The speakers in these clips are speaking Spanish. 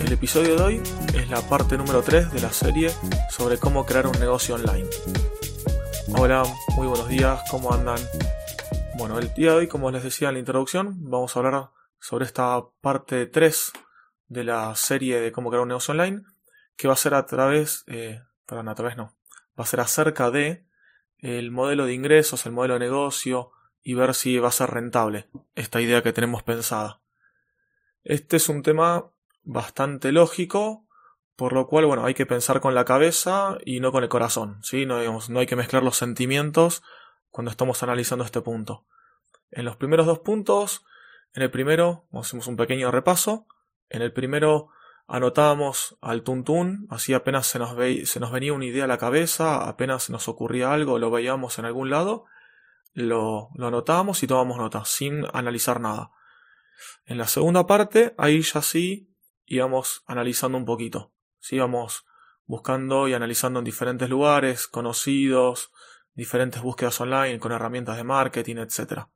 el episodio de hoy es la parte número 3 de la serie sobre cómo crear un negocio online. Hola, muy buenos días, ¿cómo andan? Bueno, el día de hoy, como les decía en la introducción, vamos a hablar sobre esta parte 3 de la serie de cómo crear un negocio online, que va a ser a través, eh, perdón, a través no, va a ser acerca de el modelo de ingresos, el modelo de negocio y ver si va a ser rentable esta idea que tenemos pensada. Este es un tema bastante lógico, por lo cual, bueno, hay que pensar con la cabeza y no con el corazón, ¿sí? No, hay que mezclar los sentimientos cuando estamos analizando este punto. En los primeros dos puntos, en el primero hacemos un pequeño repaso, en el primero anotábamos al tuntún, así apenas se nos, venía una idea a la cabeza, apenas nos ocurría algo, lo veíamos en algún lado, lo, lo anotábamos y tomábamos nota, sin analizar nada. En la segunda parte, ahí ya sí íbamos analizando un poquito. Sí, íbamos buscando y analizando en diferentes lugares, conocidos, diferentes búsquedas online con herramientas de marketing, etc.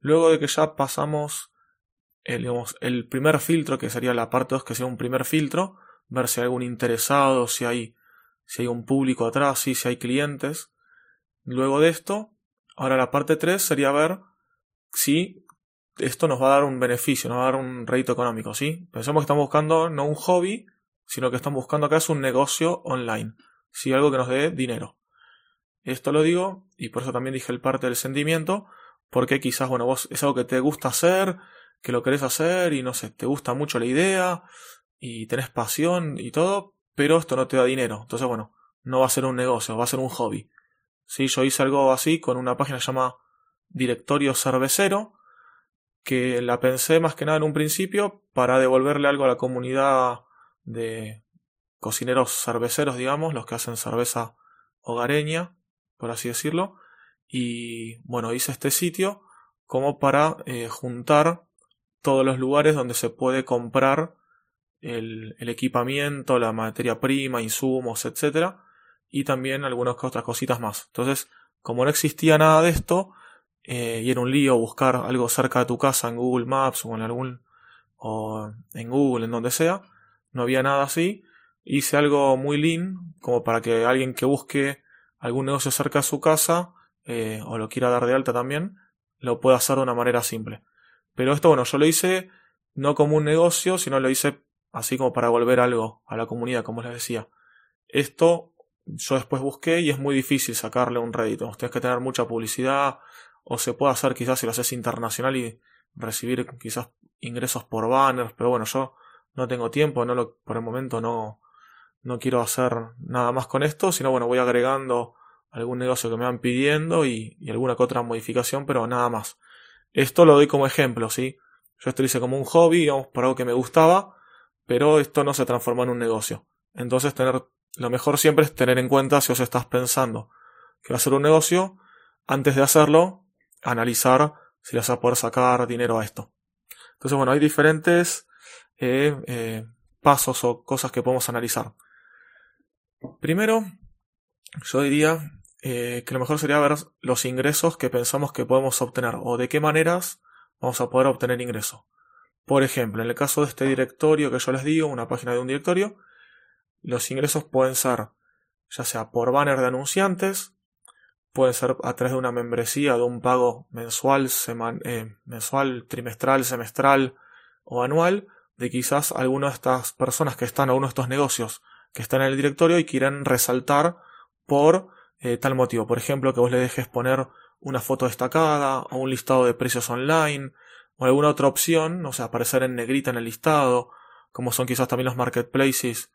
Luego de que ya pasamos el, el primer filtro, que sería la parte 2, que sería un primer filtro, ver si hay algún interesado, si hay, si hay un público atrás, si hay clientes. Luego de esto, ahora la parte 3 sería ver si esto nos va a dar un beneficio, nos va a dar un rédito económico, ¿sí? Pensemos que estamos buscando no un hobby, sino que estamos buscando acá es un negocio online, ¿sí? Algo que nos dé dinero. Esto lo digo, y por eso también dije el parte del sentimiento, porque quizás, bueno, vos es algo que te gusta hacer, que lo querés hacer, y no sé, te gusta mucho la idea, y tenés pasión y todo, pero esto no te da dinero. Entonces, bueno, no va a ser un negocio, va a ser un hobby. Sí, yo hice algo así con una página que Directorio Cervecero, que la pensé más que nada en un principio para devolverle algo a la comunidad de cocineros cerveceros, digamos, los que hacen cerveza hogareña, por así decirlo. Y bueno, hice este sitio como para eh, juntar todos los lugares donde se puede comprar el, el, equipamiento, la materia prima, insumos, etc. Y también algunas otras cositas más. Entonces, como no existía nada de esto, eh, y era un lío buscar algo cerca de tu casa en Google Maps o en algún o en Google, en donde sea, no había nada así. Hice algo muy lean, como para que alguien que busque algún negocio cerca de su casa, eh, o lo quiera dar de alta también, lo pueda hacer de una manera simple. Pero esto, bueno, yo lo hice no como un negocio, sino lo hice así como para volver algo a la comunidad, como les decía. Esto yo después busqué y es muy difícil sacarle un rédito. Tienes que tener mucha publicidad, o se puede hacer quizás si lo haces internacional y recibir quizás ingresos por banners, pero bueno, yo no tengo tiempo, no lo, por el momento no, no quiero hacer nada más con esto, sino bueno, voy agregando algún negocio que me van pidiendo y, alguna que otra modificación, pero nada más. Esto lo doy como ejemplo, ¿sí? Yo esto lo hice como un hobby, digamos, por algo que me gustaba, pero esto no se transformó en un negocio. Entonces, tener, lo mejor siempre es tener en cuenta si os estás pensando que va a ser un negocio, antes de hacerlo, analizar si vas a poder sacar dinero a esto. Entonces, bueno, hay diferentes eh, eh, pasos o cosas que podemos analizar. Primero, yo diría eh, que lo mejor sería ver los ingresos que pensamos que podemos obtener o de qué maneras vamos a poder obtener ingresos. Por ejemplo, en el caso de este directorio que yo les digo, una página de un directorio, los ingresos pueden ser ya sea por banner de anunciantes, puede ser a través de una membresía, de un pago mensual, eh, mensual, trimestral, semestral o anual, de quizás alguna de estas personas que están, o uno de estos negocios que están en el directorio y quieren resaltar por eh, tal motivo. Por ejemplo, que vos le dejes poner una foto destacada o un listado de precios online o alguna otra opción, o sea, aparecer en negrita en el listado, como son quizás también los marketplaces,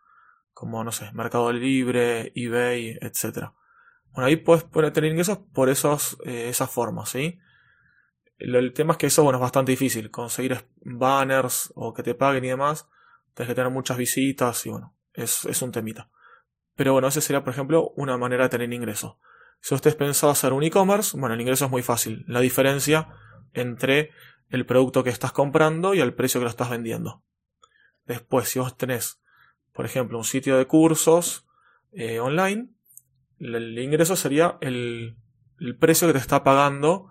como, no sé, Mercado Libre, eBay, etcétera. Bueno, ahí puedes tener ingresos por esos, eh, esas formas, ¿sí? El, tema es que eso, bueno, es bastante difícil. Conseguir banners o que te paguen y demás. Tienes que tener muchas visitas y bueno, es, es un temita. Pero bueno, esa sería, por ejemplo, una manera de tener ingresos. Si usted pensado hacer un e-commerce, bueno, el ingreso es muy fácil. La diferencia entre el producto que estás comprando y el precio que lo estás vendiendo. Después, si vos tenés, por ejemplo, un sitio de cursos eh, online, el ingreso sería el, precio que te está pagando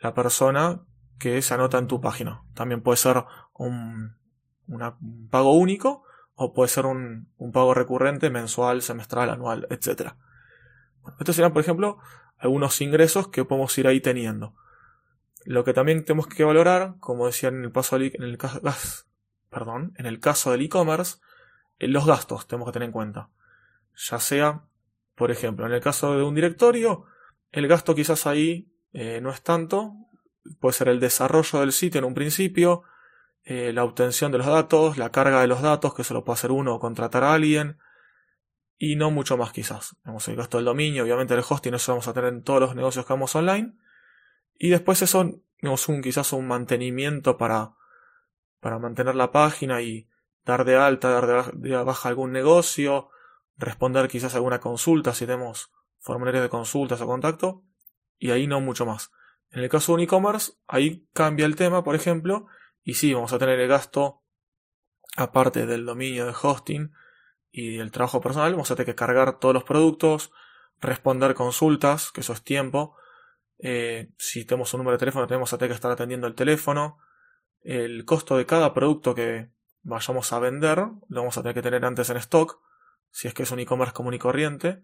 la persona que se anota en tu página. También puede ser un, un pago único o puede ser un, un, pago recurrente mensual, semestral, anual, etc. estos serían, por ejemplo, algunos ingresos que podemos ir ahí teniendo. Lo que también tenemos que valorar, como decía en el, paso en el, perdón, en el caso del e-commerce, eh, los gastos tenemos que tener en cuenta. Ya sea, por ejemplo, en el caso de un directorio, el gasto quizás ahí eh, no es tanto, puede ser el desarrollo del sitio en un principio, eh, la obtención de los datos, la carga de los datos, que se lo puede hacer uno o contratar a alguien, y no mucho más quizás. Tenemos el gasto del dominio, obviamente el hosting, eso vamos a tener en todos los negocios que hagamos online, y después eso, digamos, un, quizás un mantenimiento para, para mantener la página y dar de alta, dar de baja algún negocio, responder quizás alguna consulta si tenemos formularios de consultas o contacto, y ahí no mucho más. En el caso de un e-commerce, ahí cambia el tema, por ejemplo, y sí, vamos a tener el gasto aparte del dominio de hosting y el trabajo personal, vamos a tener que cargar todos los productos, responder consultas, que eso es tiempo, eh, si tenemos un número de teléfono, tenemos a tener que estar atendiendo el teléfono. El costo de cada producto que vayamos a vender lo vamos a tener que tener antes en stock. Si es que es un e-commerce común y corriente.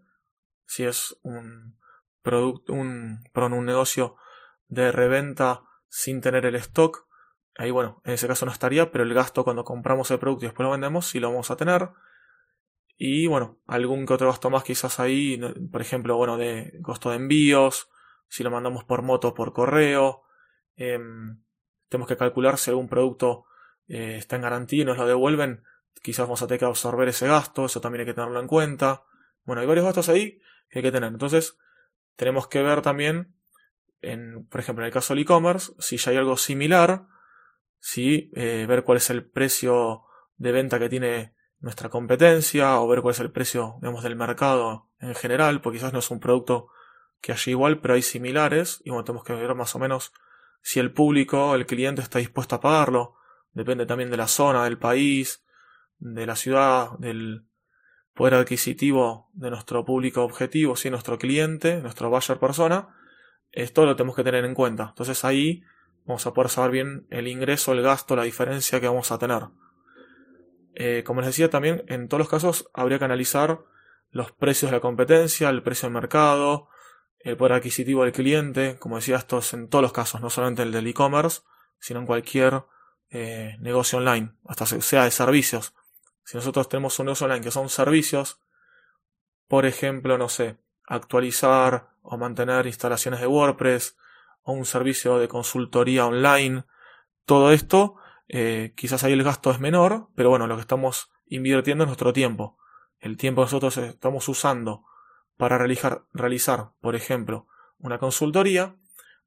Si es un producto, un, perdón, un negocio de reventa sin tener el stock. Ahí, bueno, en ese caso no estaría, pero el gasto cuando compramos el producto y después lo vendemos, sí lo vamos a tener. Y bueno, algún que otro gasto más quizás ahí, por ejemplo, bueno, de costo de envíos, si lo mandamos por moto o por correo. Em, tenemos que calcular si algún producto eh, está en garantía y nos lo devuelven. Quizás vamos a tener que absorber ese gasto, eso también hay que tenerlo en cuenta. Bueno, hay varios gastos ahí que hay que tener. Entonces, tenemos que ver también, en, por ejemplo, en el caso del e-commerce, si ya hay algo similar, si eh, ver cuál es el precio de venta que tiene nuestra competencia o ver cuál es el precio digamos, del mercado en general, porque quizás no es un producto que allí igual, pero hay similares, y bueno, tenemos que ver más o menos si el público, el cliente está dispuesto a pagarlo. Depende también de la zona, del país, de la ciudad, del poder adquisitivo de nuestro público objetivo, si nuestro cliente, nuestro buyer persona. Esto lo tenemos que tener en cuenta. Entonces ahí vamos a poder saber bien el ingreso, el gasto, la diferencia que vamos a tener. Eh, como les decía también, en todos los casos habría que analizar los precios de la competencia, el precio del mercado, el poder adquisitivo del cliente, como decía, esto es en todos los casos, no solamente el del e-commerce, sino en cualquier eh, negocio online, hasta sea de servicios. Si nosotros tenemos un negocio online que son servicios, por ejemplo, no sé, actualizar o mantener instalaciones de WordPress o un servicio de consultoría online, todo esto, eh, quizás ahí el gasto es menor, pero bueno, lo que estamos invirtiendo es nuestro tiempo. El tiempo que nosotros estamos usando para realizar, realizar, por ejemplo, una consultoría,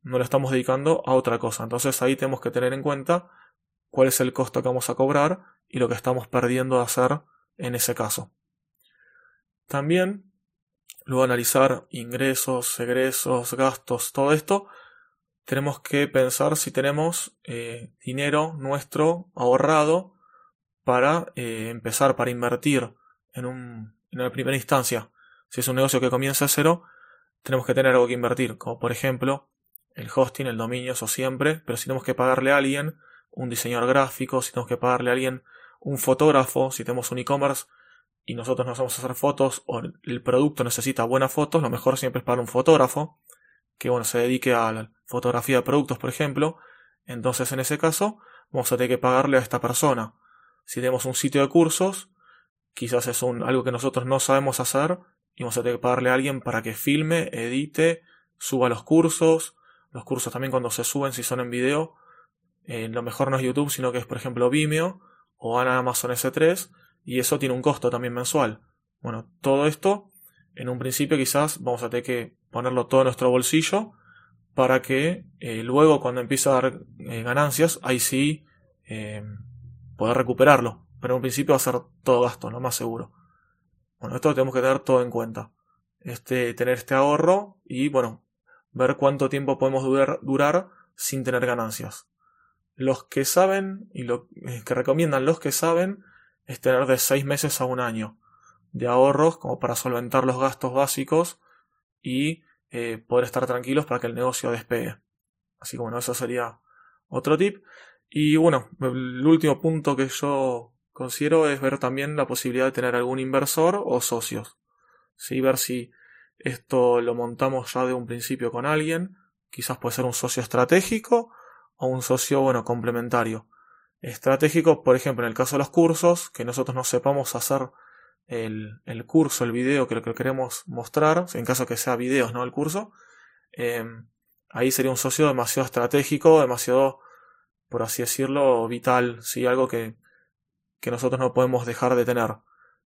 no lo estamos dedicando a otra cosa. Entonces ahí tenemos que tener en cuenta cuál es el costo que vamos a cobrar y lo que estamos perdiendo de hacer en ese caso. También, luego analizar ingresos, egresos, gastos, todo esto, tenemos que pensar si tenemos eh, dinero nuestro ahorrado para eh, empezar, para invertir en, un, en una primera instancia. Si es un negocio que comienza a cero, tenemos que tener algo que invertir, como por ejemplo el hosting, el dominio, eso siempre, pero si tenemos que pagarle a alguien, un diseñador gráfico, si tenemos que pagarle a alguien, un fotógrafo, si tenemos un e-commerce y nosotros nos vamos a hacer fotos o el producto necesita buenas fotos, lo mejor siempre es pagar un fotógrafo que bueno, se dedique a la fotografía de productos, por ejemplo. Entonces, en ese caso, vamos a tener que pagarle a esta persona. Si tenemos un sitio de cursos, quizás es un, algo que nosotros no sabemos hacer y vamos a tener que pagarle a alguien para que filme, edite, suba los cursos. Los cursos también cuando se suben, si son en video, eh, lo mejor no es YouTube, sino que es por ejemplo Vimeo o Amazon S3 y eso tiene un costo también mensual. Bueno, todo esto en un principio quizás vamos a tener que ponerlo todo en nuestro bolsillo para que eh, luego cuando empiece a dar eh, ganancias, ahí sí poder recuperarlo. Pero en un principio va a ser todo gasto, lo más seguro. Bueno, esto tenemos que tener todo en cuenta. Este, tener este ahorro y, bueno, ver cuánto tiempo podemos durar sin tener ganancias. Los que saben y lo eh, que recomiendan los que saben es tener de 6 meses a un año de ahorros como para solventar los gastos básicos y eh, poder estar tranquilos para que el negocio despegue. Así que bueno, eso sería otro tip. Y bueno, el último punto que yo considero es ver también la posibilidad de tener algún inversor o socios. ¿Sí? Ver si esto lo montamos ya de un principio con alguien. Quizás puede ser un socio estratégico o un socio, bueno, complementario. Estratégico, por ejemplo, en el caso de los cursos, que nosotros no sepamos hacer el, el curso, el video que lo que queremos mostrar, en caso que sea videos, no el curso, em, ahí sería un socio demasiado estratégico, demasiado, por así decirlo, vital, ¿sí? algo que, que nosotros no podemos dejar de tener.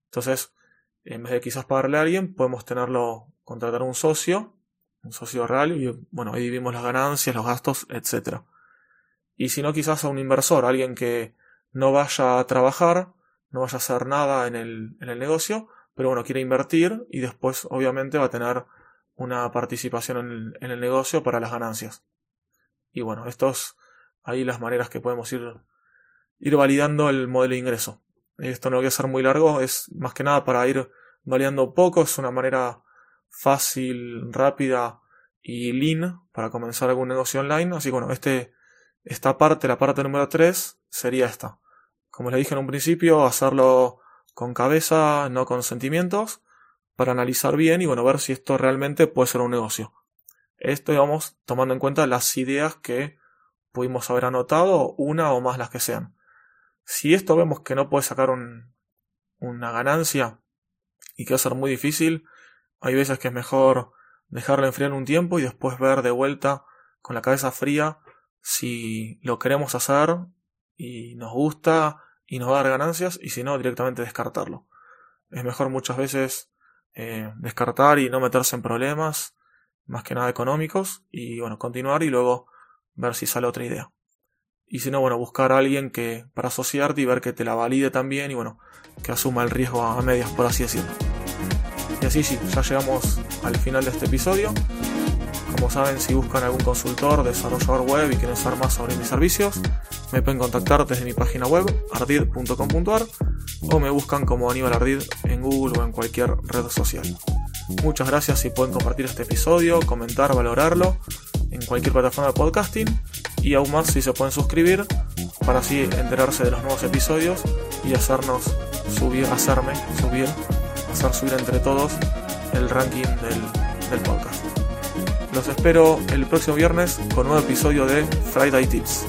Entonces, en vez de quizás pagarle a alguien, podemos tenerlo, contratar un socio, un socio real, y bueno, ahí vivimos las ganancias, los gastos, etc. Y si no, quizás a un inversor, alguien que no vaya a trabajar, no vaya a hacer nada en el, en el negocio, pero bueno, quiere invertir y después obviamente va a tener una participación en el, en el negocio para las ganancias. Y bueno, estos ahí las maneras que podemos ir, ir validando el modelo de ingreso. Esto no voy a ser muy largo, es más que nada para ir validando poco, es una manera fácil, rápida y lean para comenzar algún negocio online. Así que bueno, este, esta parte, la parte número 3, sería esta como les dije en un principio, hacerlo con cabeza, no con sentimientos, para analizar bien y bueno, ver si esto realmente puede ser un negocio. Esto, digamos, tomando en cuenta las ideas que pudimos haber anotado, una o más las que sean. Si esto vemos que no puede sacar una ganancia y que va a ser muy difícil, hay veces que es mejor dejarlo enfriar un tiempo y después ver de vuelta con la cabeza fría si lo queremos hacer y nos gusta y nos va a dar ganancias y si no directamente descartarlo. Es mejor muchas veces eh, descartar y no meterse en problemas, más que nada económicos, y bueno, continuar y luego ver si sale otra idea. Y si no, bueno, buscar a alguien que para asociarte y ver que te la valide también y bueno, que asuma el riesgo a medias, por así decirlo. Y así sí, ya llegamos al final de este episodio. Como saben, si buscan algún consultor, desarrollador web y quieren saber más sobre mis servicios, me pueden contactar desde mi página web ardid.com.ar o me buscan como Aníbal Ardid en Google o en cualquier red social. Muchas gracias si pueden compartir este episodio, comentar, valorarlo en cualquier plataforma de podcasting y aún más si se pueden suscribir para así enterarse de los nuevos episodios y hacernos subir, hacerme subir, hacer subir entre todos el ranking del, del podcast. Los espero el próximo viernes con un nuevo episodio de Friday Tips.